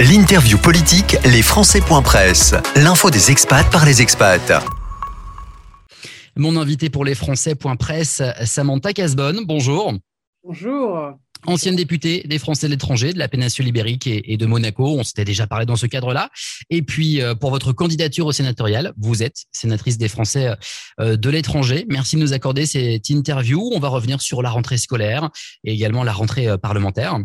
L'interview politique, les Presse. L'info des expats par les expats. Mon invité pour les Presse, Samantha Casbonne. Bonjour. Bonjour. Ancienne députée des Français de l'étranger, de la péninsule ibérique et de Monaco. On s'était déjà parlé dans ce cadre-là. Et puis, euh, pour votre candidature au sénatorial, vous êtes sénatrice des Français euh, de l'étranger. Merci de nous accorder cette interview. On va revenir sur la rentrée scolaire et également la rentrée euh, parlementaire.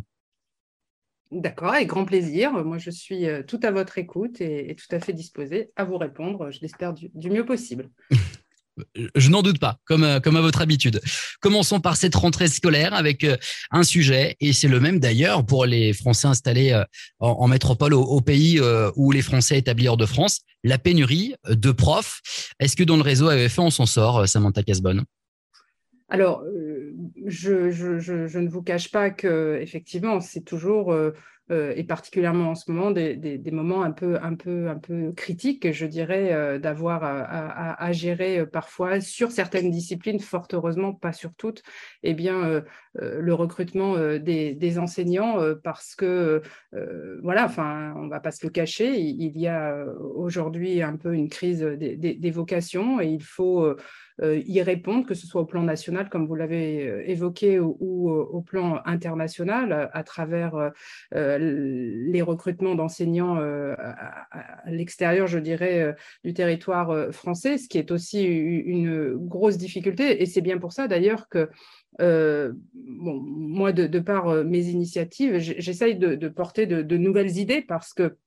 D'accord, avec grand plaisir. Moi, je suis euh, tout à votre écoute et, tout à fait disposée à vous répondre, je l'espère, du, mieux possible. je n'en doute pas, comme, euh, comme à votre habitude. Commençons par cette rentrée scolaire avec euh, un sujet, et c'est le même d'ailleurs pour les Français installés en, métropole au, pays où les Français établis hors de France, la pénurie de profs. Est-ce que dans le réseau AEF, on s'en sort, Samantha Casbonne alors, euh, je, ne vous cache pas que effectivement, c'est toujours euh, euh, et particulièrement en ce moment des, moments un peu, un peu, un peu critiques, je dirais, d'avoir à, gérer parfois sur certaines disciplines, fort heureusement pas sur toutes, eh bien le recrutement des, enseignants parce que voilà, enfin, on va pas se le cacher, il, y a aujourd'hui un peu une crise des, vocations et il faut y répondre, que ce soit au plan national, comme vous l'avez euh, évoqué, ou, euh, au plan international, à travers les recrutements d'enseignants à, l'extérieur, je dirais, du territoire français, ce qui est aussi une grosse difficulté. Et c'est bien pour ça, d'ailleurs, que moi, de, par mes initiatives, j'essaye de, porter de, nouvelles idées parce que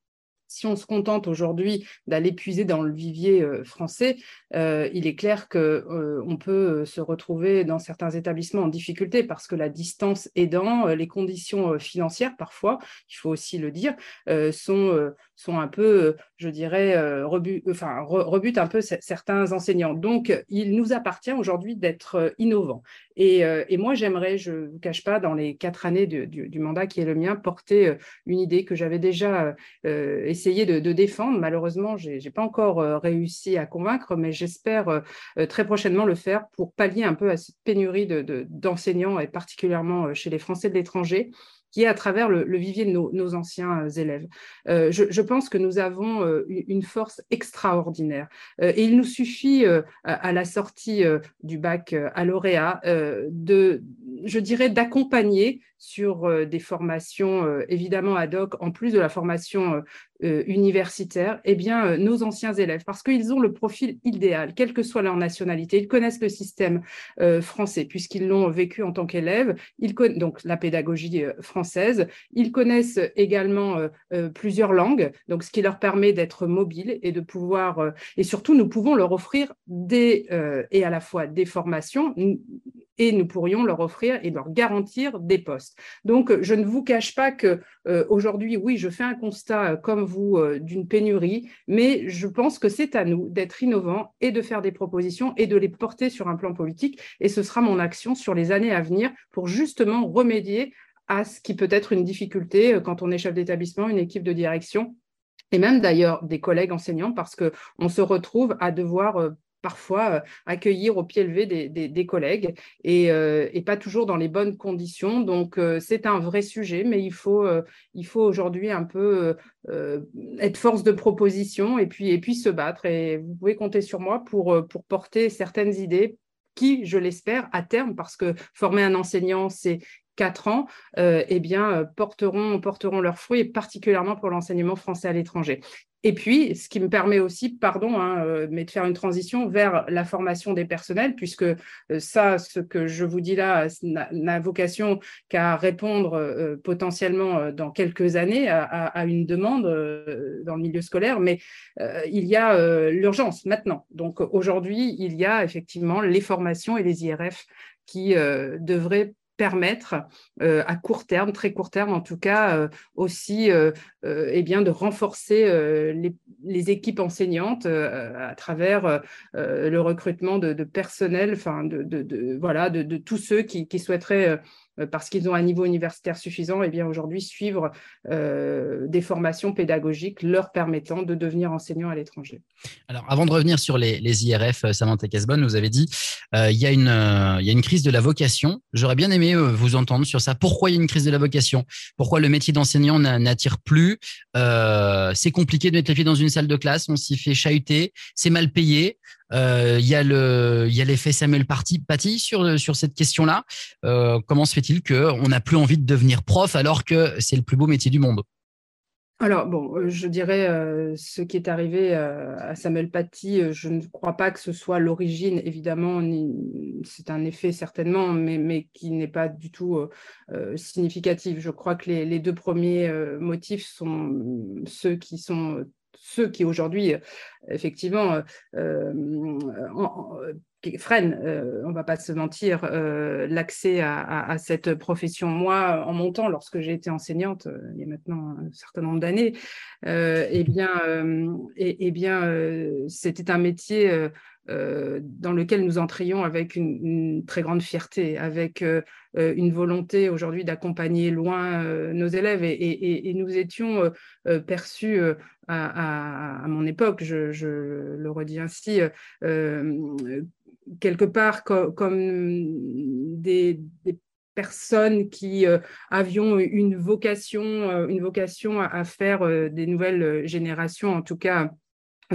si on se contente aujourd'hui d'aller puiser dans le vivier euh, français, euh, il est clair qu'on euh, peut se retrouver dans certains établissements en difficulté parce que la distance aidant, les conditions financières parfois, il faut aussi le dire, sont, un peu, je dirais, rebutent un peu certains enseignants. Donc, il nous appartient aujourd'hui d'être innovants. Et, moi, j'aimerais, je ne vous cache pas, dans les quatre années du, mandat qui est le mien, porter une idée que j'avais déjà essayé essayer de, défendre. Malheureusement, je n'ai pas encore euh, réussi à convaincre, mais j'espère euh, euh, très prochainement le faire pour pallier un peu à cette pénurie d'enseignants, et particulièrement chez les Français de l'étranger qui est à travers le, vivier de nos, anciens élèves. je, pense que nous avons une force extraordinaire et il nous suffit à, la sortie du bac à lauréat de, je dirais, d'accompagner sur des formations évidemment ad hoc, en plus de la formation euh, universitaires, eh bien, euh, nos anciens élèves, parce qu'ils ont le profil idéal, quelle que soit leur nationalité. Ils connaissent le système euh, français, puisqu'ils l'ont vécu en tant qu'élèves, donc la pédagogie française. Ils connaissent également plusieurs langues, donc ce qui leur permet d'être mobiles et de pouvoir, et surtout, nous pouvons leur offrir des, et à la fois des formations, et nous pourrions leur offrir et leur garantir des postes. Donc, je ne vous cache pas que aujourd'hui, oui, je fais un constat comme euh, d'une pénurie, mais je pense que c'est à nous d'être innovants et de faire des propositions et de les porter sur un plan politique. Et ce sera mon action sur les années à venir pour justement remédier à ce qui peut être une difficulté euh, quand on est chef d'établissement, une équipe de direction et même d'ailleurs des collègues enseignants parce qu'on se retrouve à devoir euh, parfois euh, accueillir au pied levé des, collègues euh, et, pas toujours dans les bonnes conditions. Donc, euh, c'est un vrai sujet, mais il faut, faut aujourd'hui un peu être force de proposition et puis, et puis se battre. Et vous pouvez compter sur moi pour, pour porter certaines idées qui, je l'espère, à terme, parce que former un enseignant, c'est quatre ans, eh bien, porteront, porteront leurs fruits, particulièrement pour l'enseignement français à l'étranger. Et puis, ce qui me permet aussi, pardon, hein, euh, mais de faire une transition vers la formation des personnels, puisque euh, ça, ce que je vous dis là, n'a vocation qu'à répondre euh, potentiellement dans quelques années à, une demande dans le milieu scolaire, mais il y a l'urgence maintenant. Donc aujourd'hui, il y a effectivement les formations et les IRF qui devraient permettre euh, à court terme, très court terme en tout cas, euh, aussi euh, eh bien, de renforcer les, équipes enseignantes à travers le recrutement de, personnel, enfin de, voilà, de, tous ceux qui, souhaiteraient parce qu'ils ont un niveau universitaire suffisant, et eh bien aujourd'hui suivre des formations pédagogiques leur permettant de devenir enseignants à l'étranger. Alors, avant de revenir sur les, IRF, Samantha Casbonne, vous avez dit il y, a une, il y a une crise de la vocation. J'aurais bien aimé vous entendre sur ça. Pourquoi il y a une crise de la vocation? Pourquoi le métier d'enseignant n'attire plus? C'est compliqué de mettre les pieds dans une salle de classe, on s'y fait chahuter, c'est mal payé. Euh, il y a y a l'effet Samuel Paty sur sur cette question-là. Euh, comment se fait-il qu'on n'a plus envie de devenir prof alors que c'est le plus beau métier du monde? Alors, bon, euh, je dirais ce qui est arrivé à Samuel Paty, je ne crois pas que ce soit l'origine, évidemment, c'est un effet certainement, mais, mais qui n'est pas du tout significatif. Je crois que les, les deux premiers motifs sont ceux qui sont ceux qui aujourd'hui, euh, effectivement, euh, euh, freinent, on ne va pas se mentir, l'accès à, cette profession. Moi, en montant, lorsque j'ai été enseignante, il y a maintenant un certain nombre d'années, eh bien, eh bien c'était un métier euh, dans lequel nous entrions avec une, très grande fierté, avec euh, euh, une volonté aujourd'hui d'accompagner loin nos élèves. Et, nous étions perçus à, mon époque, je, le redis ainsi, quelque part comme des, personnes qui avions une vocation, une vocation à faire des nouvelles générations, en tout cas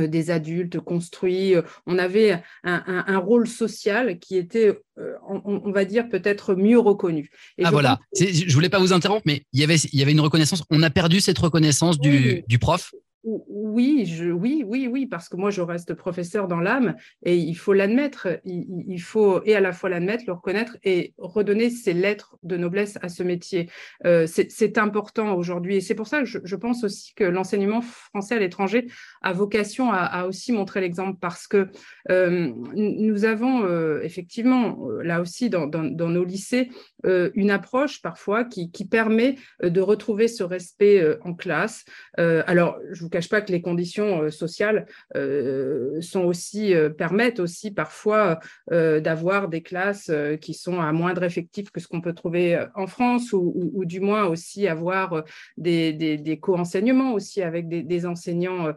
des adultes construits. Euh, on avait un, rôle social qui était, euh, on, va dire, peut-être mieux reconnu. ah voilà, je voulais pas vous interrompre, mais il y avait, il y avait une reconnaissance. On a perdu cette reconnaissance du, du prof oui, je, oui, oui, oui, parce que moi, je reste professeur dans l'âme et il faut l'admettre. Il, faut et à la fois l'admettre, le reconnaître et redonner ses lettres de noblesse à ce métier. Euh, c'est important aujourd'hui et c'est pour ça que je, pense aussi que l'enseignement français à l'étranger a vocation à, aussi montrer l'exemple parce que euh, nous avons euh, effectivement, là aussi, dans, nos lycées, une approche parfois qui, permet de retrouver ce respect en classe. alors, je vous cache pas que les conditions euh, sociales euh, sont aussi, euh, permettent aussi parfois d'avoir des classes qui sont à moindre effectif que ce qu'on peut trouver en France ou, du moins aussi avoir des, co-enseignements aussi avec des, enseignants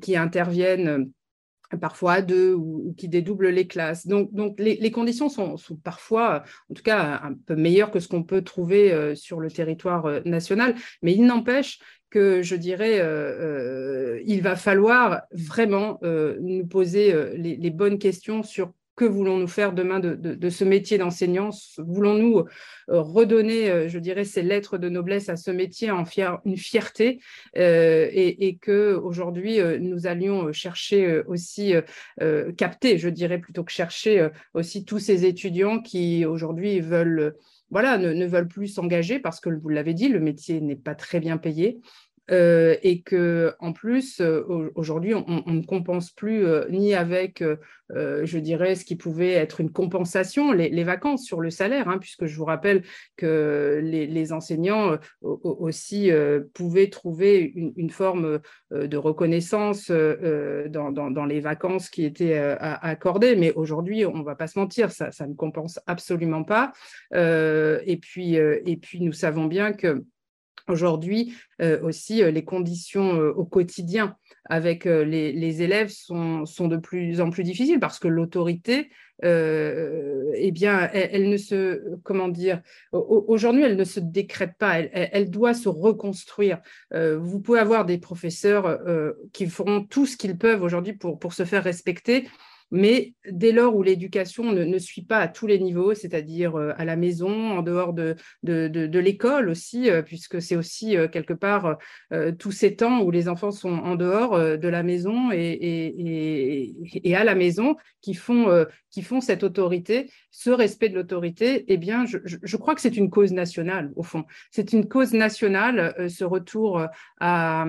qui interviennent parfois à deux ou, qui dédoublent les classes. Donc, donc les, conditions sont, parfois, en tout cas, un peu meilleures que ce qu'on peut trouver sur le territoire national, mais il n'empêche que je dirais, euh, euh, il va falloir vraiment euh, nous poser les, bonnes questions sur que voulons-nous faire demain de, ce métier d'enseignant? Voulons-nous redonner, je dirais, ces lettres de noblesse à ce métier en une fierté et, et que aujourd'hui nous allions chercher aussi capter, je dirais plutôt que chercher aussi tous ces étudiants qui aujourd'hui veulent voilà, ne, veulent plus s'engager parce que, vous l'avez dit, le métier n'est pas très bien payé. Euh, et que en plus euh, aujourd'hui on, ne compense plus euh, ni avec je dirais ce qui pouvait être une compensation les, vacances sur le salaire hein, puisque je vous rappelle que les, enseignants aussi pouvaient trouver une, forme de reconnaissance dans, les vacances qui étaient accordées. Mais aujourd'hui on ne va pas se mentir ça, ça ne compense absolument pas. Et puis et puis nous savons bien que Aujourd'hui euh, aussi, euh, les conditions euh, au quotidien avec les, élèves sont, de plus en plus difficiles parce que l'autorité, eh bien, elle, ne se, comment dire, aujourd'hui, elle ne se décrète pas, elle, doit se reconstruire. vous pouvez avoir des professeurs qui feront tout ce qu'ils peuvent aujourd'hui pour, pour se faire respecter mais dès lors où l'éducation ne, suit pas à tous les niveaux, c'est-à-dire euh, à la maison, en dehors de, de, l'école aussi, euh, puisque c'est aussi euh, quelque part tous ces temps où les enfants sont en dehors de la maison et, et, à la maison qui font, qui font cette autorité, ce respect de l'autorité, eh bien, je, je, crois que c'est une cause nationale, au fond. C'est une cause nationale, ce retour à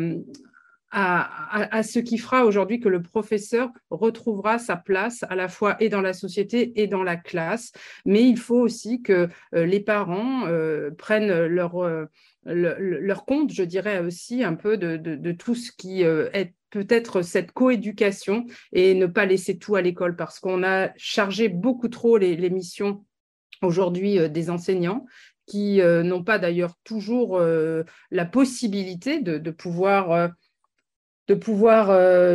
à, ce qui fera aujourd'hui que le professeur retrouvera sa place à la fois et dans la société et dans la classe. Mais il faut aussi que euh, les parents euh, prennent leur, euh, leur compte, je dirais aussi un peu de, tout ce qui est peut-être cette coéducation et ne pas laisser tout à l'école parce qu'on a chargé beaucoup trop les, les missions aujourd'hui des enseignants qui n'ont pas d'ailleurs toujours la possibilité de, pouvoir de pouvoir,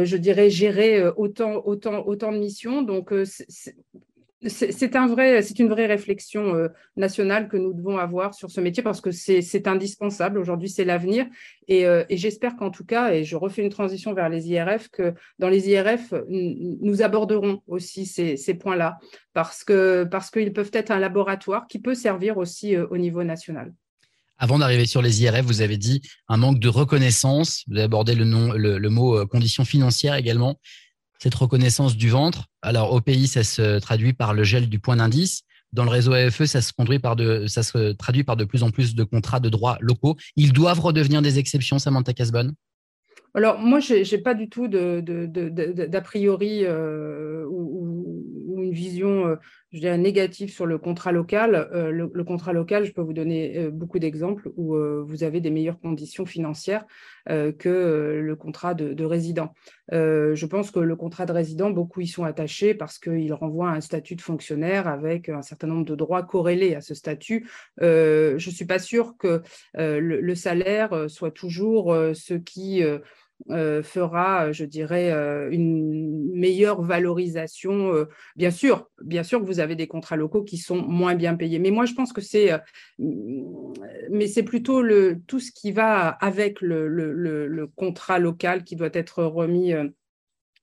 je dirais, gérer autant, autant, de missions. Donc, vrai, c'est une vraie réflexion euh, nationale que nous devons avoir sur ce métier parce que c'est indispensable. Aujourd'hui, c'est l'avenir. Euh, et, j'espère qu'en tout cas, et je refais une transition vers les IRF, que dans les IRF, nous aborderons aussi ces, points-là parce qu'ils peuvent être un laboratoire qui peut servir aussi euh, au niveau national. Avant d'arriver sur les IRF, vous avez dit un manque de reconnaissance. Vous avez abordé le, nom, le mot conditions financières également cette reconnaissance du ventre. Alors au pays, ça se traduit par le gel du point d'indice. Dans le réseau AFE, ça se, conduit par de, ça se traduit par de plus en plus de contrats de droits locaux. Ils doivent redevenir des exceptions, Samantha Casbonne alors moi, je n'ai pas du tout d'a priori euh, ou, une vision euh, je dirais, négative sur le contrat local. Euh, le, contrat local, je peux vous donner beaucoup d'exemples où vous avez des meilleures conditions financières que le contrat de, résident. je pense que le contrat de résident, beaucoup y sont attachés parce qu'il renvoie à un statut de fonctionnaire avec un certain nombre de droits corrélés à ce statut. je ne suis pas sûre que le, salaire soit toujours ce qui euh, fera, je dirais, euh, une meilleure valorisation. Euh, bien sûr, bien sûr vous avez des contrats locaux qui sont moins bien payés, mais moi je pense que c'est, c'est plutôt le tout ce qui va avec le, contrat local qui doit être remis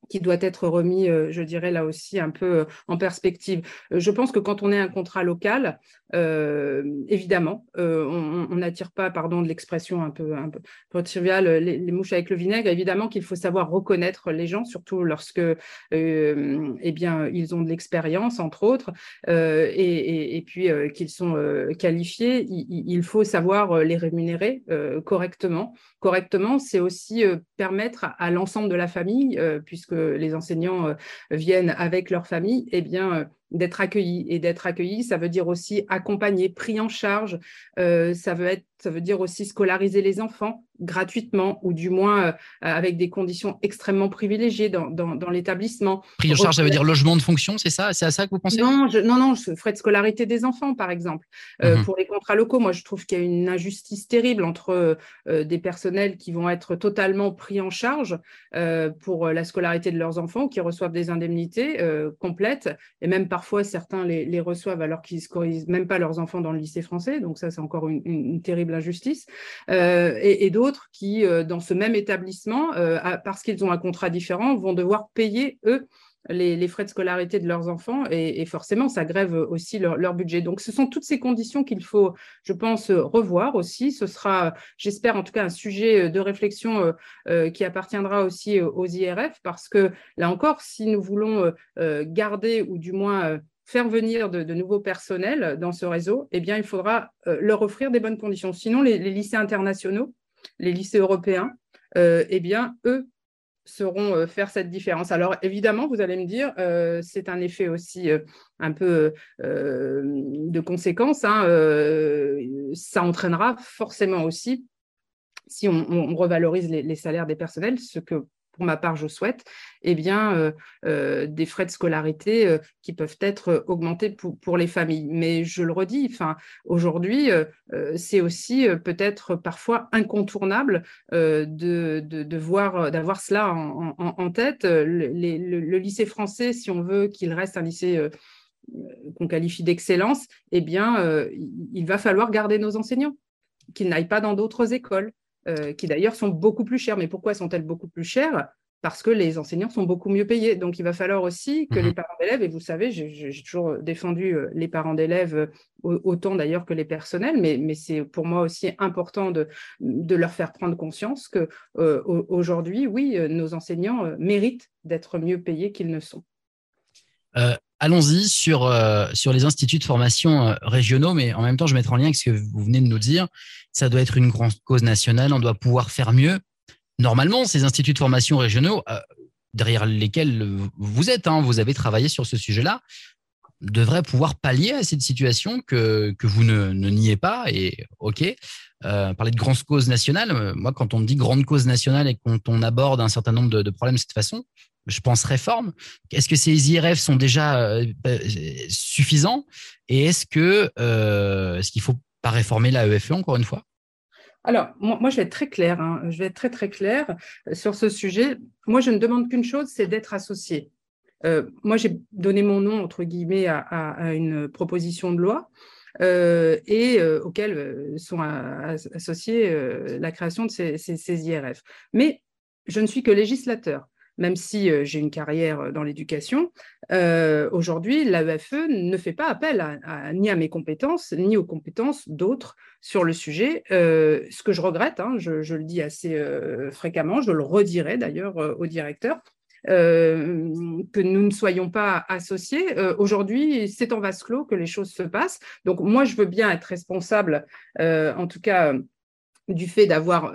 qui doit être remis, euh, je dirais là aussi, un peu euh, en perspective. Euh, je pense que quand on est un contrat local, évidemment, on n'attire pas, pardon de l'expression un peu, un peu, triviale, les, mouches avec le vinaigre. Évidemment qu'il faut savoir reconnaître les gens, surtout lorsque eh bien, ils ont de l'expérience, entre autres, et, puis qu'ils sont qualifiés. Il, faut savoir les rémunérer correctement. Correctement, c'est aussi permettre à l'ensemble de la famille, puisque les enseignants euh, viennent avec leur famille, eh bien, euh, d'être accueillis. Et d'être accueillis, ça veut dire aussi accompagner, pris en charge. Euh, ça, veut être, ça veut dire aussi scolariser les enfants gratuitement ou du moins avec des conditions extrêmement privilégiées dans, dans, l'établissement. Pris en charge, ça veut dire logement de fonction, c'est ça? C'est à ça que vous pensez? Non, non, non, frais de scolarité des enfants, par exemple. Mhm. Pour les contrats locaux, moi, je trouve qu'il y a une injustice terrible entre des personnels qui vont être totalement pris en charge pour la scolarité de leurs enfants, qui reçoivent des indemnités complètes et même parfois certains les, reçoivent alors qu'ils ne scolarisent même pas leurs enfants dans le lycée français. Donc ça, c'est encore une, terrible injustice. Euh, et, d'autres qui, euh, dans ce même établissement, euh, parce qu'ils ont un contrat différent, vont devoir payer, eux, les, frais de scolarité de leurs enfants et, forcément, ça grève aussi leur, budget. Donc, ce sont toutes ces conditions qu'il faut, je pense, revoir aussi. Ce sera, j'espère en tout cas, un sujet de réflexion qui appartiendra aussi aux IRF parce que, là encore, si nous voulons garder ou du moins faire venir de, nouveaux personnels dans ce réseau, eh bien, il faudra leur offrir des bonnes conditions. Sinon, les, lycées internationaux, les lycées européens, eh bien, eux seront euh, faire cette différence. Alors évidemment, vous allez me dire, euh, c'est un effet aussi euh, un peu de conséquence. Hein, ça entraînera forcément aussi, si on, revalorise les, salaires des personnels, ce que pour ma part, je souhaite, eh bien, euh, euh, des frais de scolarité euh, qui peuvent être augmentés pour, les familles. Mais je le redis, aujourd'hui, c'est aussi peut-être parfois incontournable de, de, voir, d'avoir cela en, tête. Le, le, lycée français, si on veut qu'il reste un lycée qu'on qualifie d'excellence, eh bien, il va falloir garder nos enseignants, qu'ils n'aillent pas dans d'autres écoles. Euh, qui d'ailleurs sont beaucoup plus chères. Mais pourquoi sont-elles beaucoup plus chères? Parce que les enseignants sont beaucoup mieux payés. Donc, il va falloir aussi que les mhm. parents d'élèves, et vous savez, j'ai toujours défendu euh, les parents d'élèves euh, autant d'ailleurs que les personnels, mais, mais c'est pour moi aussi important de, de leur faire prendre conscience que aujourd'hui, oui, nos enseignants méritent d'être mieux payés qu'ils ne sont. Allons-y sur, sur les instituts de formation régionaux, mais en même temps, je mettre en lien avec ce que vous venez de nous dire ça doit être une grande cause nationale, on doit pouvoir faire mieux. Normalement, ces instituts de formation régionaux, euh, derrière lesquels vous êtes, hein, vous avez travaillé sur ce sujet-là, devraient pouvoir pallier à cette situation que, que vous ne, niez pas. Et OK, euh, parler de grande cause nationale, euh, moi, quand on dit grande cause nationale et quand on aborde un certain nombre de, problèmes de cette façon, je pense réforme. Est-ce que ces IRF sont déjà suffisants? Et est-ce que est-ce qu'il faut pas réformer la EFE encore une fois? Alors, moi, je vais être très clair, hein. je vais être très très clair sur ce sujet. Moi, je ne demande qu'une chose, c'est d'être associé. moi, j'ai donné mon nom, entre guillemets, à, une proposition de loi et auquel sont associés la création de ces, IRF. Mais je ne suis que législateur même si euh, j'ai une carrière euh, dans l'éducation, euh, aujourd'hui, l'AEFE ne fait pas appel ni à mes compétences, ni aux compétences d'autres sur le sujet. ce que je regrette, hein, je, le dis assez fréquemment, je le redirai d'ailleurs au directeur, que nous ne soyons pas associés. Aujourd'hui, c'est en vase clos que les choses se passent. Donc, moi, je veux bien être responsable, en tout cas, du fait d'avoir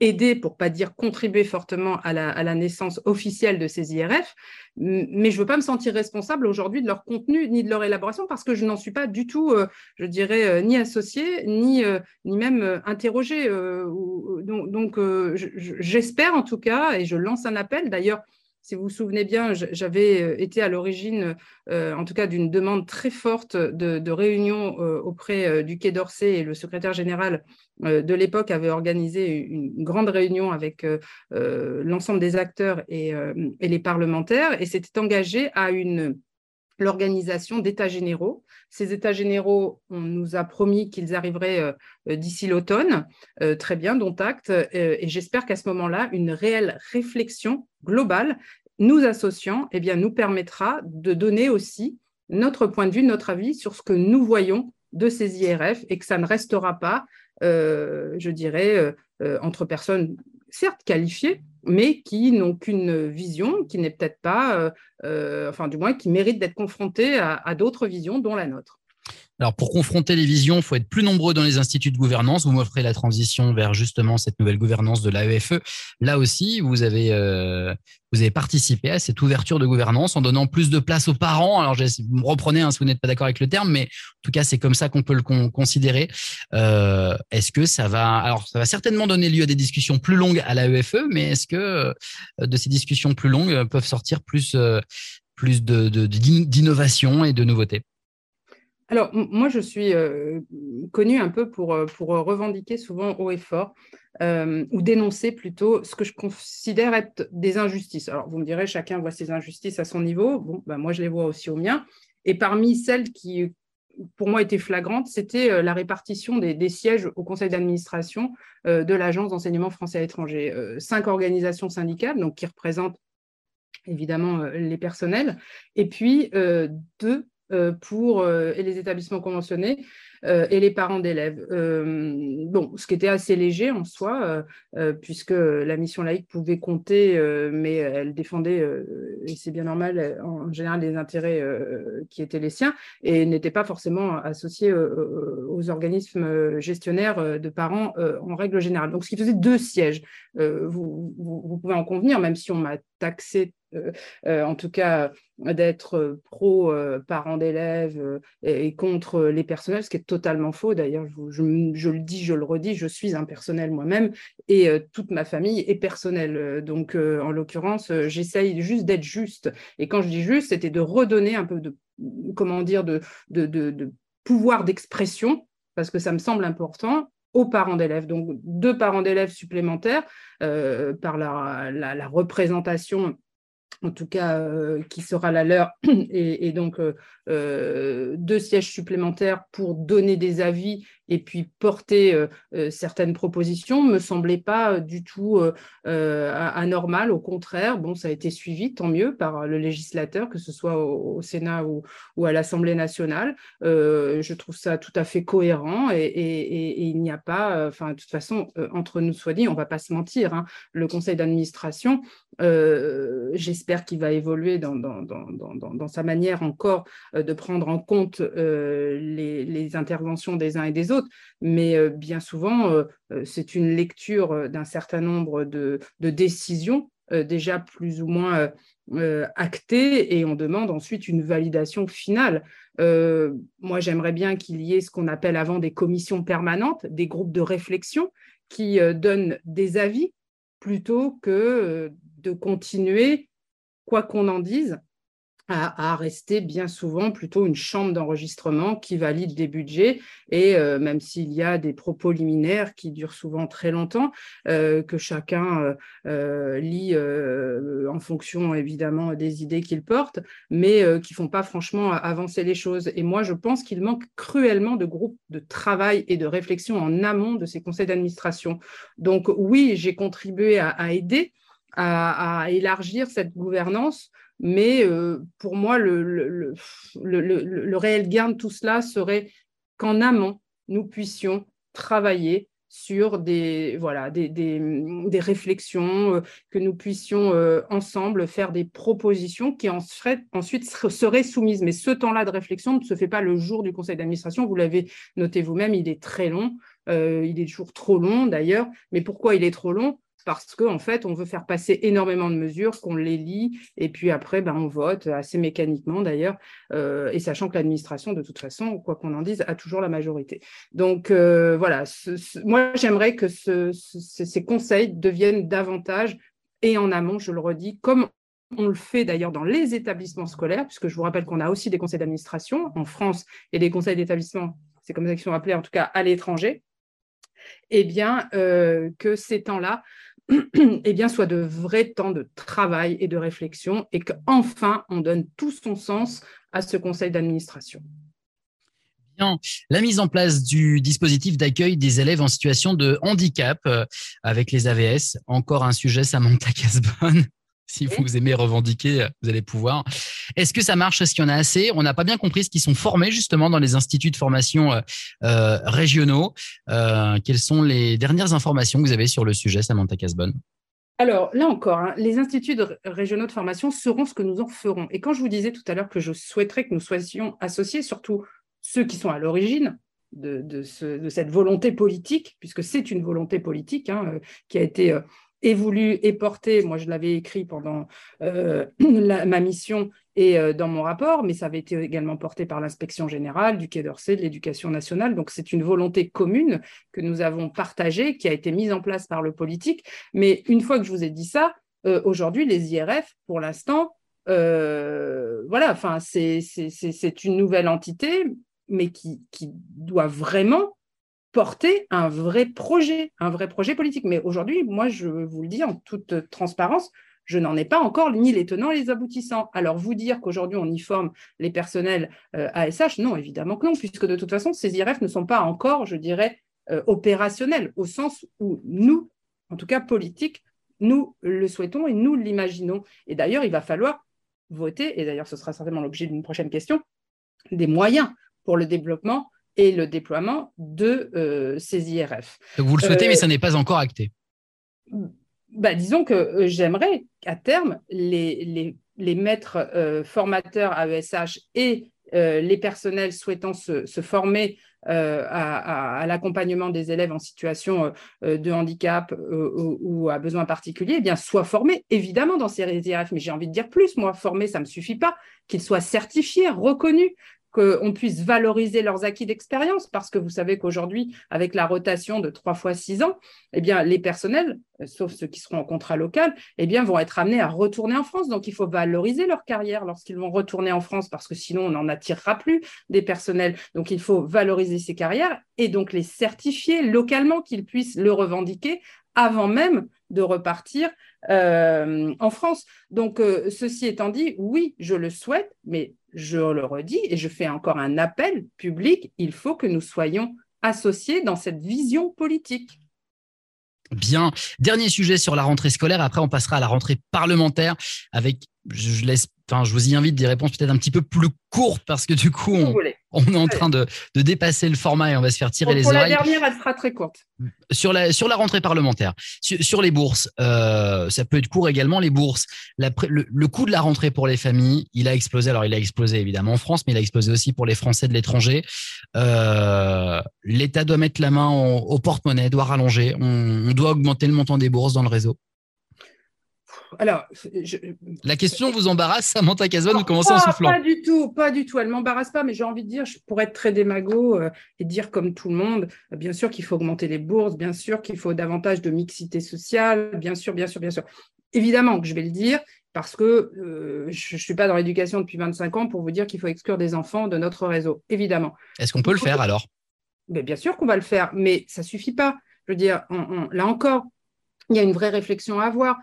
aider, pour pas dire contribuer fortement à la, naissance officielle de ces IRF, mais je ne veux pas me sentir responsable aujourd'hui de leur contenu ni de leur élaboration parce que je n'en suis pas du tout, euh, je dirais, euh, ni associée, ni, même interrogée. donc j'espère en tout cas, et je lance un appel d'ailleurs, si vous vous souvenez bien, j'avais euh, été à l'origine, euh, en tout cas, d'une demande très forte de, réunion euh, auprès du Quai d'Orsay et le secrétaire général de l'époque avait organisé une grande réunion avec l'ensemble des acteurs et, les parlementaires et s'était engagé à une l'organisation d'états généraux. Ces états généraux, on nous a promis qu'ils arriveraient d'ici l'automne, très bien, dont acte, et j'espère qu'à ce moment-là, une réelle réflexion globale nous associant, eh nous permettra de donner aussi notre point de vue, notre avis sur ce que nous voyons de ces IRF et que ça ne restera pas, euh, je dirais, euh, euh, entre personnes certes qualifiées, mais qui n'ont qu'une vision qui n'est peut-être pas, enfin du moins qui mérite d'être confrontée à d'autres visions, dont la nôtre. Alors, pour confronter les visions, faut être plus nombreux dans les instituts de gouvernance. Vous m'offrez la transition vers justement cette nouvelle gouvernance de l'AEFE. Là aussi, vous avez, euh, vous avez participé à cette ouverture de gouvernance en donnant plus de place aux parents. Alors, vous me reprenez hein, si vous n'êtes pas d'accord avec le terme, mais en tout cas, c'est comme ça qu'on peut le considérer. Euh, est-ce que ça va, alors, ça va certainement donner lieu à des discussions plus longues à l'AEFE, mais est-ce que euh, de ces discussions plus longues peuvent sortir plus, plus d'innovation de, et de nouveautés? Alors, moi, je suis euh, connue un peu pour, euh, pour revendiquer souvent haut et fort, euh, ou dénoncer plutôt ce que je considère être des injustices. Alors, vous me direz, chacun voit ses injustices à son niveau. Bon, ben, moi, je les vois aussi au mien. Et parmi celles qui, pour moi, étaient flagrantes, c'était la répartition des, sièges au conseil d'administration de l'Agence d'enseignement français à l'étranger. cinq organisations syndicales, donc qui représentent évidemment les personnels, et puis deux euh, pour euh, et les établissements conventionnés euh, et les parents d'élèves. bon, ce qui était assez léger en soi, puisque la mission laïque pouvait compter, mais elle défendait, et c'est bien normal, en général des intérêts qui étaient les siens, et n'était pas forcément associée aux organismes gestionnaires de parents en règle générale. Donc, ce qui faisait deux sièges. Vous, pouvez en convenir, même si on m'a taxé euh, euh, en tout cas d'être pro euh, parents d'élèves et, contre les personnels, ce qui est totalement faux. D'ailleurs, je, le dis, je le redis, je suis un personnel moi-même et toute ma famille est personnelle. Donc, en l'occurrence, j'essaye juste d'être juste. Et quand je dis juste, c'était de redonner un peu de, comment dire, de, pouvoir d'expression, parce que ça me semble important, aux parents d'élèves. Donc, deux parents d'élèves supplémentaires par la, représentation en tout cas euh, qui sera la leur, et, donc euh, euh, deux sièges supplémentaires pour donner des avis et puis porter certaines propositions me semblait pas du tout anormal. Au contraire, bon, ça a été suivi, tant mieux, par le législateur, que ce soit au, Sénat ou, à l'Assemblée nationale. je trouve ça tout à fait cohérent et, il n'y a pas, enfin, de toute façon, entre nous soit dit, on va pas se mentir, hein, le conseil d'administration, j'espère qu'il va évoluer dans, sa manière encore euh, de prendre en compte euh, les, interventions des uns et des autres, mais euh, bien souvent, c'est une lecture d'un certain nombre de, décisions déjà plus ou moins actées et on demande ensuite une validation finale. moi, j'aimerais bien qu'il y ait ce qu'on appelle avant des commissions permanentes, des groupes de réflexion qui donnent des avis plutôt que de continuer, quoi qu'on en dise, à, rester bien souvent plutôt une chambre d'enregistrement qui valide des budgets et euh, même s'il y a des propos liminaires qui durent souvent très longtemps, euh, que chacun euh, lit en fonction évidemment des idées qu'il porte, mais qui font pas franchement avancer les choses. Et moi, je pense qu'il manque cruellement de groupes de travail et de réflexion en amont de ces conseils d'administration. Donc oui, j'ai contribué à, aider à, élargir cette gouvernance mais euh, pour moi, le, réel gain de tout cela serait qu'en amont, nous puissions travailler sur des, voilà, des, réflexions, euh, que nous puissions euh, ensemble faire des propositions qui en seraient, ensuite seraient soumises. Mais ce temps-là de réflexion ne se fait pas le jour du conseil d'administration. Vous l'avez noté vous-même, il est très long. il est toujours trop long d'ailleurs. Mais pourquoi il est trop long? Parce qu'en en fait, on veut faire passer énormément de mesures, qu'on les lit, et puis après, ben, on vote assez mécaniquement d'ailleurs, euh, et sachant que l'administration, de toute façon, quoi qu'on en dise, a toujours la majorité. Donc euh, voilà, moi j'aimerais que ces conseils deviennent davantage, et en amont, je le redis, comme on le fait d'ailleurs dans les établissements scolaires, puisque je vous rappelle qu'on a aussi des conseils d'administration en France et des conseils d'établissement, c'est comme ça qu'ils sont appelés en tout cas à l'étranger, eh bien, euh, que ces temps-là eh soit de vrais temps de travail et de réflexion et qu'enfin, on donne tout son sens à ce conseil d'administration. La mise en place du dispositif d'accueil des élèves en situation de handicap euh, avec les AVS, encore un sujet, Samantha Casbonne. Si vous aimez revendiquer, vous allez pouvoir. Est-ce que ça marche? Est-ce qu'il y en a assez? On n'a pas bien compris ce qu'ils sont formés justement dans les instituts de formation euh, euh, régionaux. Euh, quelles sont les dernières informations que vous avez sur le sujet, Samantha Casbonne alors là encore, hein, les instituts régionaux de formation seront ce que nous en ferons. Et quand je vous disais tout à l'heure que je souhaiterais que nous soyons associés, surtout ceux qui sont à l'origine de, cette volonté politique, puisque c'est une volonté politique hein, qui a été est voulu et porté, moi je l'avais écrit pendant euh, ma mission et euh, dans mon rapport, mais ça avait été également porté par l'inspection générale du Quai d'Orsay, de l'éducation nationale. Donc c'est une volonté commune que nous avons partagée, qui a été mise en place par le politique. Mais une fois que je vous ai dit ça, euh, aujourd'hui les IRF, pour l'instant, voilà, enfin c'est une nouvelle entité, mais qui doit vraiment porter un vrai projet, un vrai projet politique. Mais aujourd'hui, moi, je vous le dis en toute transparence, je n'en ai pas encore ni les tenants ni les aboutissants. Alors, vous dire qu'aujourd'hui, on y forme les personnels ASH, euh, non, évidemment que non, puisque de toute façon, ces IRF ne sont pas encore, je dirais, euh, opérationnels, au sens où nous, en tout cas politique, nous le souhaitons et nous l'imaginons. Et d'ailleurs, il va falloir voter, et d'ailleurs, ce sera certainement l'objet d'une prochaine question, des moyens pour le développement et le déploiement de euh, ces IRF. Donc vous le souhaitez, mais ça n'est pas encore acté. Euh, bah, disons que euh, j'aimerais qu'à terme, les, les, les maîtres formateurs AESH et les personnels souhaitant se, se former à, à, l'accompagnement des élèves en situation de handicap ou, à besoins particuliers, eh bien, soient formés évidemment dans ces IRF. Mais j'ai envie de dire plus, moi, formés, ça ne me suffit pas, qu'ils soient certifiés, reconnus, qu'on puisse valoriser leurs acquis d'expérience, parce que vous savez qu'aujourd'hui, avec la rotation de trois fois six ans, eh bien, les personnels, euh, sauf ceux qui seront en contrat local, eh vont être amenés à retourner en France. Donc, il faut valoriser leur carrière lorsqu'ils vont retourner en France, parce que sinon, on n'en attirera plus des personnels. Donc, il faut valoriser ces carrières et donc les certifier localement, qu'ils puissent le revendiquer avant même de repartir euh, en France. Donc, euh, ceci étant dit, oui, je le souhaite, mais je le redis et je fais encore un appel public, il faut que nous soyons associés dans cette vision politique. Bien. Dernier sujet sur la rentrée scolaire. Après, on passera à la rentrée parlementaire avec, je laisse Enfin, je vous y invite des réponses peut-être un petit peu plus courtes parce que du coup, on, est en train de, dépasser le format et on va se faire tirer les oreilles. Pour la dernière, elle sera très courte. Sur la, sur la rentrée parlementaire, sur, les bourses, euh, ça peut être court également. Les bourses, le, coût de la rentrée pour les familles, il a explosé. Alors, il a explosé évidemment en France, mais il a explosé aussi pour les Français de l'étranger. Euh, L'État doit mettre la main au, porte-monnaie, doit rallonger. on doit augmenter le montant des bourses dans le réseau alors, la question vous embarrasse, Samantha Casbonne, vous commencez en soufflant. Pas du tout, pas du tout. Elle m'embarrasse pas, mais j'ai envie de dire, pourrais être très démago euh, et dire comme tout le monde, bien sûr qu'il faut augmenter les bourses, bien sûr qu'il faut davantage de mixité sociale, bien sûr, bien sûr, bien sûr. Évidemment que je vais le dire, parce que euh, je ne suis pas dans l'éducation depuis 25 ans pour vous dire qu'il faut exclure des enfants de notre réseau, évidemment. Est-ce qu'on peut le faire alors? Mais Bien sûr qu'on va le faire, mais ça ne suffit pas. Je veux dire, là encore, il y a une vraie réflexion à avoir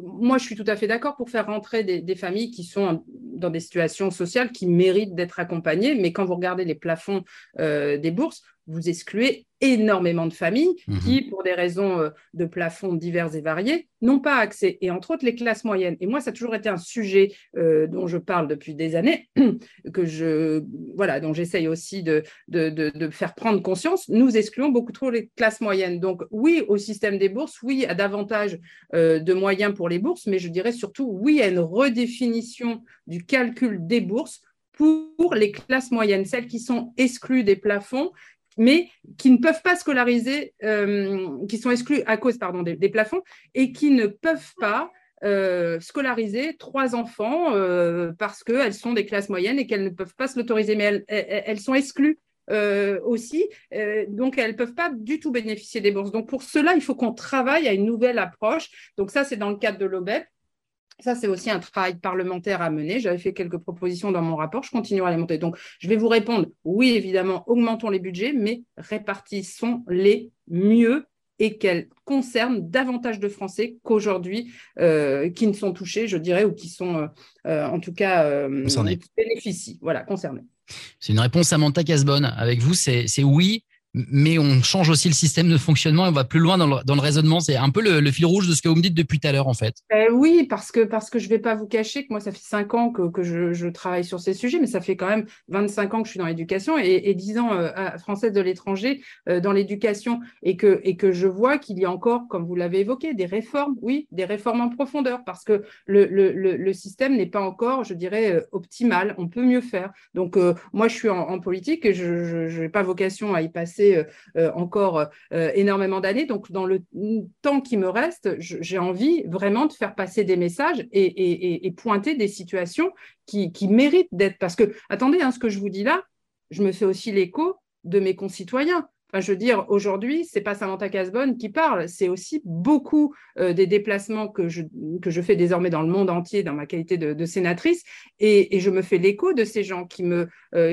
moi, je suis tout à fait d'accord pour faire rentrer des, familles qui sont dans des situations sociales qui méritent d'être accompagnées, mais quand vous regardez les plafonds euh, des bourses, vous excluez énormément de familles mhm. qui, pour des raisons euh, de plafond divers et variés, n'ont pas accès, et entre autres les classes moyennes. Et moi, ça a toujours été un sujet euh, dont je parle depuis des années, que je, voilà, dont j'essaye aussi de, de, de, faire prendre conscience. Nous excluons beaucoup trop les classes moyennes. Donc oui au système des bourses, oui à davantage euh, de moyens pour les bourses, mais je dirais surtout oui à une redéfinition du calcul des bourses pour les classes moyennes, celles qui sont exclues des plafonds mais qui ne peuvent pas scolariser, euh, qui sont exclus à cause pardon, des, plafonds et qui ne peuvent pas euh, scolariser trois enfants euh, parce qu'elles sont des classes moyennes et qu'elles ne peuvent pas se l'autoriser, mais elles, sont exclues. aussi, donc elles ne peuvent pas du tout bénéficier des bourses. Donc pour cela, il faut qu'on travaille à une nouvelle approche. Donc ça, c'est dans le cadre de l'OBEP. Ça, c'est aussi un travail parlementaire à mener. J'avais fait quelques propositions dans mon rapport. Je continuerai à les monter. Donc, je vais vous répondre, oui, évidemment, augmentons les budgets, mais répartissons-les mieux et qu'elles concernent davantage de Français qu'aujourd'hui euh, qui ne sont touchés, je dirais, ou qui sont euh, euh, en tout cas bénéficient, voilà, concernés. C'est une réponse à Samantha Casbonne. Avec vous, c'est oui, mais on change aussi le système de fonctionnement et on va plus loin dans le, raisonnement. C'est un peu le, fil rouge de ce que vous me dites depuis tout à l'heure, en fait. Euh, oui, parce que parce que je vais pas vous cacher que moi, ça fait cinq ans que, je, travaille sur ces sujets, mais ça fait quand même 25 ans que je suis dans l'éducation et, et 10 ans euh, française de l'étranger euh, dans l'éducation et que et que je vois qu'il y a encore, comme vous l'avez évoqué, des réformes, oui, des réformes en profondeur, parce que le, le, système n'est pas encore, je dirais, optimal. On peut mieux faire. Donc moi, je suis en politique et je n'ai pas vocation à y passer euh, euh, encore euh, énormément d'années. Donc, dans le temps qui me reste, j'ai envie vraiment de faire passer des messages et, pointer des situations qui, méritent d'être. Parce que, attendez, hein, ce que je vous dis là, je me fais aussi l'écho de mes concitoyens. Enfin, je veux dire, aujourd'hui, c'est pas Samantha Casbonne qui parle, c'est aussi beaucoup des déplacements que je, que je fais désormais dans le monde entier dans ma qualité de, sénatrice, et, je me fais l'écho de ces gens qui, me,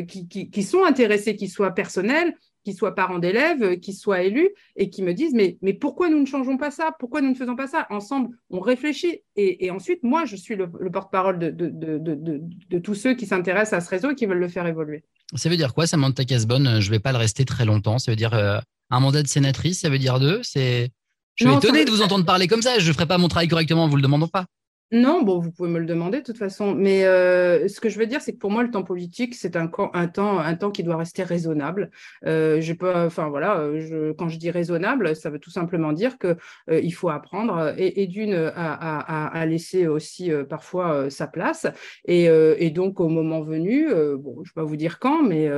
qui, qui, sont intéressés, qu'ils soient personnels, qui soient parents d'élèves, euh, qui soient élus et qui me disent mais, mais pourquoi nous ne changeons pas ça? Pourquoi nous ne faisons pas ça? Ensemble, on réfléchit. Et, ensuite, moi, je suis le, porte-parole de, de, tous ceux qui s'intéressent à ce réseau et qui veulent le faire évoluer. Ça veut dire quoi, Samantha Casbonne Je ne vais pas le rester très longtemps. Ça veut dire euh, un mandat de sénatrice Ça veut dire deux? C'est je suis étonné de vous entendre parler comme ça. Je ne ferai pas mon travail correctement en vous le demandant pas. Non, bon, vous pouvez me le demander de toute façon. Mais euh, ce que je veux dire, c'est que pour moi, le temps politique, c'est un, un, temps, un temps qui doit rester raisonnable. Euh, je peux, enfin voilà, euh, je, quand je dis raisonnable, ça veut tout simplement dire que euh, il faut apprendre et, et d'une à, à, à, laisser aussi euh, parfois sa place. Et, et, donc au moment venu, bon, je vais pas vous dire quand, mais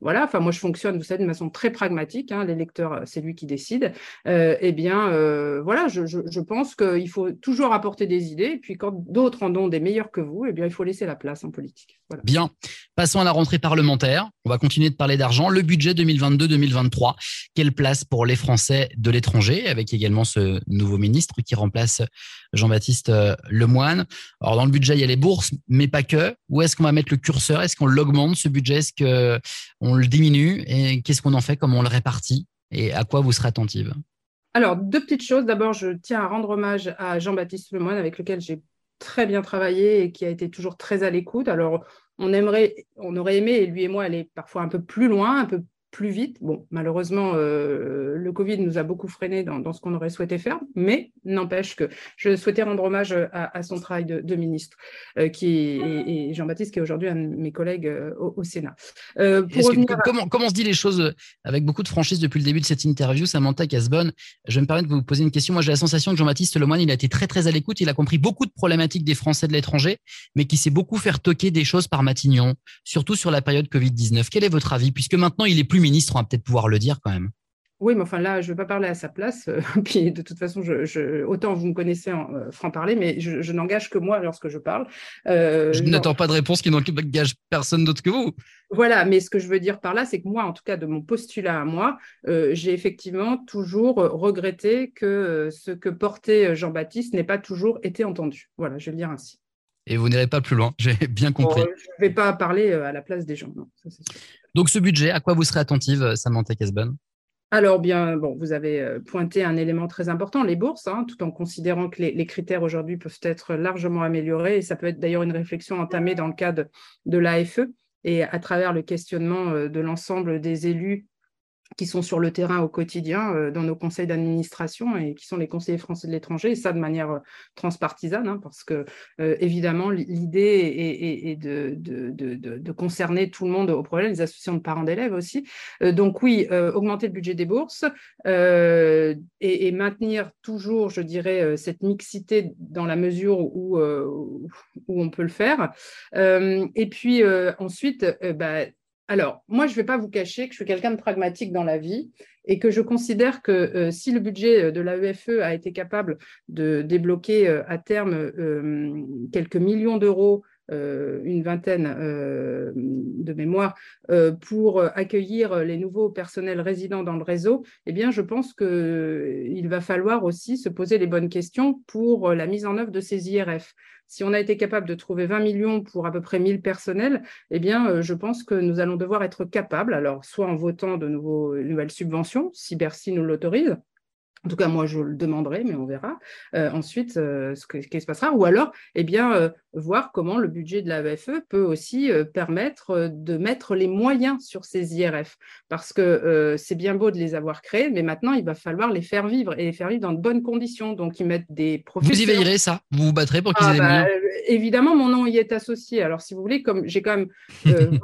voilà. Enfin, moi, je fonctionne, vous savez, de façon très pragmatique. Hein, L'électeur, c'est lui qui décide. eh bien, voilà, je, je, je pense qu'il faut toujours apporter des idées. Et puis quand d'autres en ont des meilleurs que vous, eh bien, il faut laisser la place en politique. Bien. Passons à la rentrée parlementaire. On va continuer de parler d'argent. Le budget 2022-2023. Quelle place pour les Français de l'étranger, avec également ce nouveau ministre qui remplace Jean-Baptiste euh, Lemoine. Alors, dans le budget, il y a les bourses, mais pas que. Où est-ce qu'on va mettre le curseur? Est-ce qu'on l'augmente, ce budget? Est-ce qu'on le diminue? Et qu'est-ce qu'on en fait? Comment on le répartit? Et à quoi vous serez attentive? Alors, deux petites choses. D'abord, je tiens à rendre hommage à Jean-Baptiste Lemoine, avec lequel j'ai très bien travaillé et qui a été toujours très à l'écoute. Alors, on aimerait, on aurait aimé, lui et moi, aller parfois un peu plus loin, un peu plus vite. Bon, malheureusement, euh, le Covid nous a beaucoup freiné dans, ce qu'on aurait souhaité faire, mais n'empêche que je souhaitais rendre hommage à, son travail de, ministre, euh, qui est, et, Jean-Baptiste, qui est aujourd'hui un de mes collègues euh, au, Sénat. comment, comment, on se dit les choses avec beaucoup de franchise depuis le début de cette interview, Samantha Casbonne Je vais me permettre de vous poser une question. Moi, j'ai la sensation que Jean-Baptiste Lemoyne, il a été très, très à l'écoute. Il a compris beaucoup de problématiques des Français de l'étranger, mais qui s'est beaucoup faire toquer des choses par Matignon, surtout sur la période Covid-19. Quel est votre avis? Puisque maintenant, il est plus ministre, on va peut-être pouvoir le dire quand même. Oui, mais enfin là, je ne vais pas parler à sa place. puis de toute façon, je, autant vous me connaissez en franc-parler, mais je, n'engage que moi lorsque je parle. je n'attends pas de réponse qui n'engage personne d'autre que vous. Voilà, mais ce que je veux dire par là, c'est que moi, en tout cas, de mon postulat à moi, j'ai effectivement toujours regretté que ce que portait Jean-Baptiste n'ait pas toujours été entendu. Voilà, je vais le dire ainsi et vous n'irez pas plus loin. J'ai bien compris. je ne vais pas parler euh, à la place des gens. Donc ce budget, à quoi vous serez attentive, euh, Samantha Casbon alors bien, bon, vous avez euh, pointé un élément très important, les bourses, hein, tout en considérant que les, critères aujourd'hui peuvent être largement améliorés. Et ça peut être d'ailleurs une réflexion entamée dans le cadre de l'AFE et à travers le questionnement de l'ensemble des élus qui sont sur le terrain au quotidien euh, dans nos conseils d'administration et qui sont les conseillers français de l'étranger, et ça de manière euh, transpartisane, hein, parce que euh, évidemment l'idée est, de, concerner tout le monde au problème, les associations de parents d'élèves aussi. donc oui, augmenter le budget des bourses et, maintenir toujours, je dirais, cette mixité dans la mesure où, où on peut le faire. et puis ensuite, bah, alors, moi, je ne vais pas vous cacher que je suis quelqu'un de pragmatique dans la vie et que je considère que euh, si le budget euh, de l'AEFE a été capable de débloquer euh, à terme quelques millions d'euros une vingtaine de mémoires pour accueillir les nouveaux personnels résidents dans le réseau, eh bien, je pense qu'il va falloir aussi se poser les bonnes questions pour la mise en œuvre de ces IRF si on a été capable de trouver 20 millions pour à peu près 1000 personnels, eh bien, euh, je pense que nous allons devoir être capables, alors soit en votant de nouvelles subventions, si Bercy nous l'autorise, en tout cas, moi, je le demanderai, mais on verra euh, ensuite euh, ce, qui se passera. Ou alors, eh bien, euh, voir comment le budget de la VFE peut aussi permettre de mettre les moyens sur ces IRF. Parce que c'est bien beau de les avoir créés, mais maintenant, il va falloir les faire vivre et les faire vivre dans de bonnes conditions. Donc, ils mettent des professeurs. Vous y veillerez, ça? Vous vous battrez pour qu'ils aient ah, bah, moyens? Évidemment, mon nom y est associé. Alors, si vous voulez, comme j'ai quand même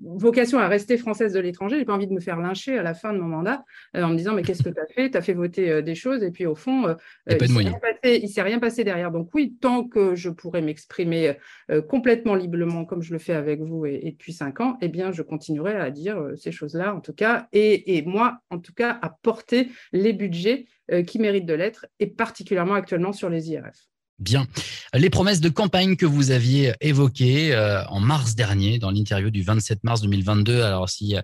vocation à rester française de l'étranger. Je n'ai pas envie de me faire lyncher à la fin de mon mandat en me disant mais qu'est-ce que tu as fait? Tu as fait voter euh, des choses et puis au fond, euh, il ne s'est rien, passé derrière. Donc oui, tant que je pourrais m'exprimer complètement librement comme je le fais avec vous et, depuis cinq ans, eh bien je continuerai à dire ces choses-là en tout cas et, et, moi en tout cas à porter les budgets qui méritent de l'être et particulièrement actuellement sur les IRF. Bien. Les promesses de campagne que vous aviez évoquées euh, en mars dernier, dans l'interview du 27 mars 2022. Alors, si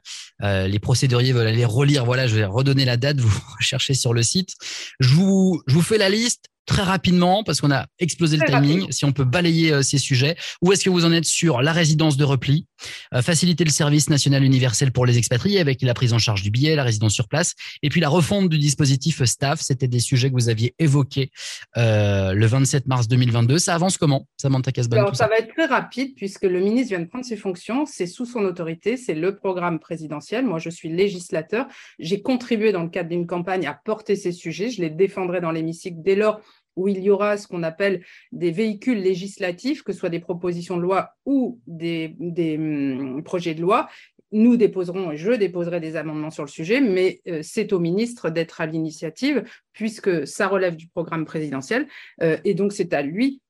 euh, les procéduriers veulent aller relire, voilà, je vais redonner la date, vous recherchez sur le site. Je vous, je vous fais la liste très rapidement, parce qu'on a explosé le timing, si on peut balayer euh, ces sujets. Où est-ce que vous en êtes sur la résidence de repli, euh, faciliter le service national universel pour les expatriés avec la prise en charge du billet, la résidence sur place, et puis la refonte du dispositif staff. C'était des sujets que vous aviez évoqués euh, le 27 mars 2022. Ça avance comment, Samantha Casban Alors, ça, va être très rapide puisque le ministre vient de prendre ses fonctions. C'est sous son autorité, c'est le programme présidentiel. Moi, je suis législateur. J'ai contribué dans le cadre d'une campagne à porter ces sujets. Je les défendrai dans l'hémicycle dès lors où il y aura ce qu'on appelle des véhicules législatifs, que ce soit des propositions de loi ou des, hum, projets de loi. Nous déposerons, et je déposerai des amendements sur le sujet, mais euh, c'est au ministre d'être à l'initiative, puisque ça relève du programme présidentiel, euh, et donc c'est à lui,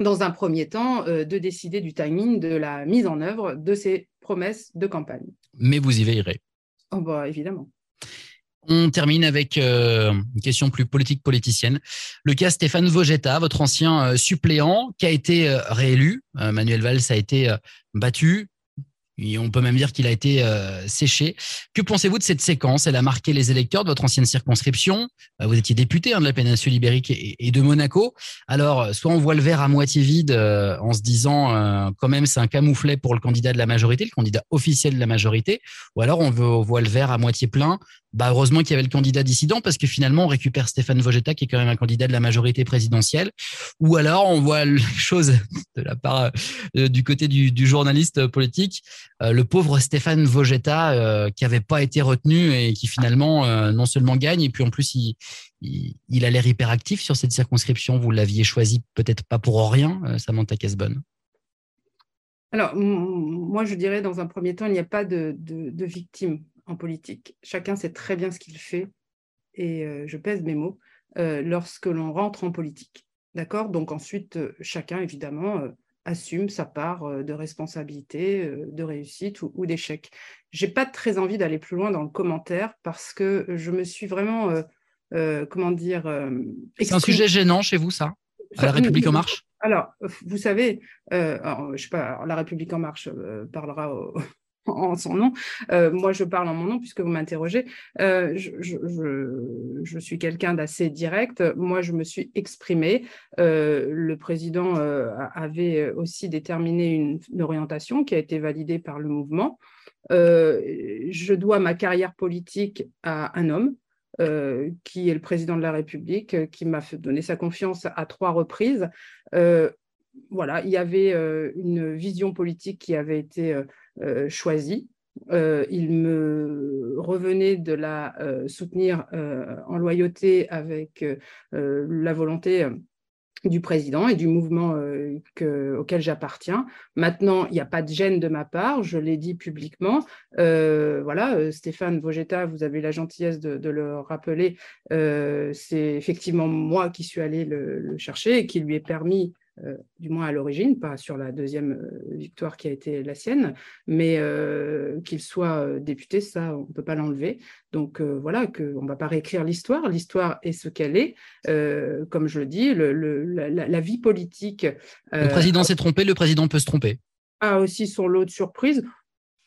dans un premier temps, euh, de décider du timing de la mise en œuvre de ces promesses de campagne. Mais vous y veillerez. Oh bah, évidemment. On termine avec euh, une question plus politique politicienne. Le cas Stéphane Vogetta, votre ancien euh, suppléant, qui a été euh, réélu. Manuel Valls a été battu on peut même dire qu'il a été euh, séché. Que pensez-vous de cette séquence? Elle a marqué les électeurs de votre ancienne circonscription? Euh, vous étiez député hein, de la péninsule ibérique et, de Monaco. Alors, soit on voit le verre à moitié vide euh, en se disant quand même c'est un camouflet pour le candidat de la majorité, le candidat officiel de la majorité, ou alors on, voit le verre à moitié plein. Bah, heureusement qu'il y avait le candidat dissident parce que finalement on récupère Stéphane Vogetta qui est quand même un candidat de la majorité présidentielle. Ou alors on voit les choses de la part du côté du, journaliste politique euh, le pauvre Stéphane Vogetta euh, qui n'avait pas été retenu et qui finalement euh, non seulement gagne et puis en plus il, il, a l'air hyperactif sur cette circonscription. Vous l'aviez choisi peut-être pas pour rien, Samantha Casbonne. Alors moi je dirais dans un premier temps il n'y a pas de, de, victime en politique. Chacun sait très bien ce qu'il fait et je pèse mes mots lorsque l'on rentre en politique. D'accord? Donc ensuite chacun évidemment assume sa part de responsabilité, de réussite ou, d'échec. J'ai pas très envie d'aller plus loin dans le commentaire parce que je me suis vraiment, comment dire, c'est un sujet gênant chez vous, ça, à la République en marche? Alors, vous savez, je sais pas, la République en marche parlera au, en son nom. Euh, moi, je parle en mon nom puisque vous m'interrogez. Euh, je, suis quelqu'un d'assez direct. Moi, je me suis exprimée. Euh, le président avait aussi déterminé une, orientation qui a été validée par le mouvement. je dois ma carrière politique à un homme. qui est le président de la République, qui m'a donné sa confiance à trois reprises. voilà, il y avait une vision politique qui avait été choisi. Euh, il me revenait de la euh, soutenir en loyauté avec la volonté du président et du mouvement auquel j'appartiens. Maintenant, il n'y a pas de gêne de ma part, je l'ai dit publiquement. voilà, Stéphane Vogetta, vous avez la gentillesse de, le rappeler, c'est effectivement moi qui suis allé le, chercher et qui lui ai permis euh, du moins à l'origine, pas sur la deuxième euh, victoire qui a été la sienne, mais euh, qu'il soit député, ça, on ne peut pas l'enlever. Donc voilà, on ne va pas réécrire l'histoire. L'histoire est ce qu'elle est. comme je le dis, la, vie politique. le président s'est trompé, le président peut se tromper. A aussi son lot de surprises.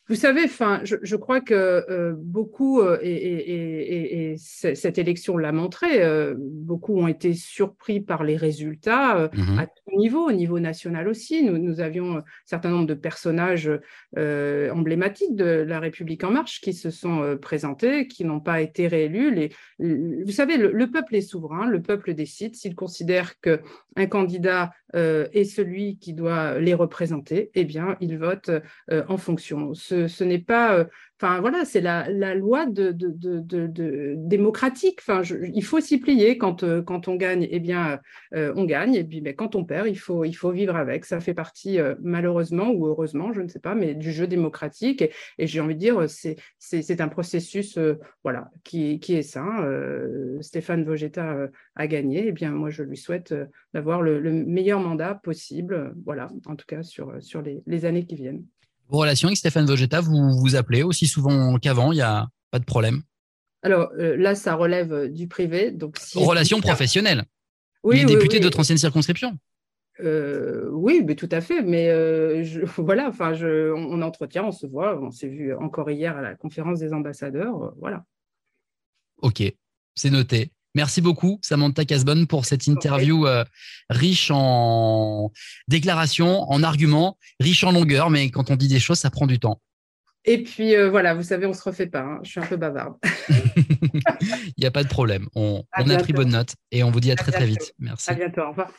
Vous savez, enfin, je, crois que euh, beaucoup, euh, et, cette élection l'a montré, euh, beaucoup ont été surpris par les résultats mmh à tout niveau, au niveau national aussi. Nous, nous avions un certain nombre de personnages emblématiques de la République en marche qui se sont présentés, qui n'ont pas été réélus. Les, vous savez, le, peuple est souverain, le peuple décide. S'il considère qu'un candidat est celui qui doit les représenter, eh bien, il vote en fonction. Ce, ce, n'est pas, euh, enfin voilà, c'est la, loi démocratique. Enfin, il faut s'y plier quand, euh, on gagne, eh bien, euh, on gagne, et puis ben, quand on perd, il faut, vivre avec. Ça fait partie, malheureusement ou heureusement, je ne sais pas, mais du jeu démocratique. Et, j'ai envie de dire, c'est un processus, voilà, qui, est sain. Stéphane Vogetta a gagné, eh bien, moi, je lui souhaite d'avoir le, meilleur mandat possible, voilà, en tout cas sur les années qui viennent. Vos relations avec Stéphane Vogetta, vous vous appelez aussi souvent qu'avant, il n'y a pas de problème Alors euh, là, ça relève euh, du privé. Donc Relations professionnelles Oui, il est député de votre ancienne circonscription euh, oui, mais tout à fait. Mais voilà, enfin, je, on, entretient, on se voit. On s'est vu encore hier à la conférence des ambassadeurs. voilà. Ok, c'est noté. Merci beaucoup, Samantha Casbonne, pour cette interview euh, riche en déclarations, en arguments, riche en longueur, mais quand on dit des choses, ça prend du temps. Et puis euh, voilà, vous savez, on ne se refait pas. Hein. Je suis un peu bavarde. Il n'y a pas de problème. On, a pris bonne note et on vous dit à, très très vite. Merci. À bientôt. Au revoir.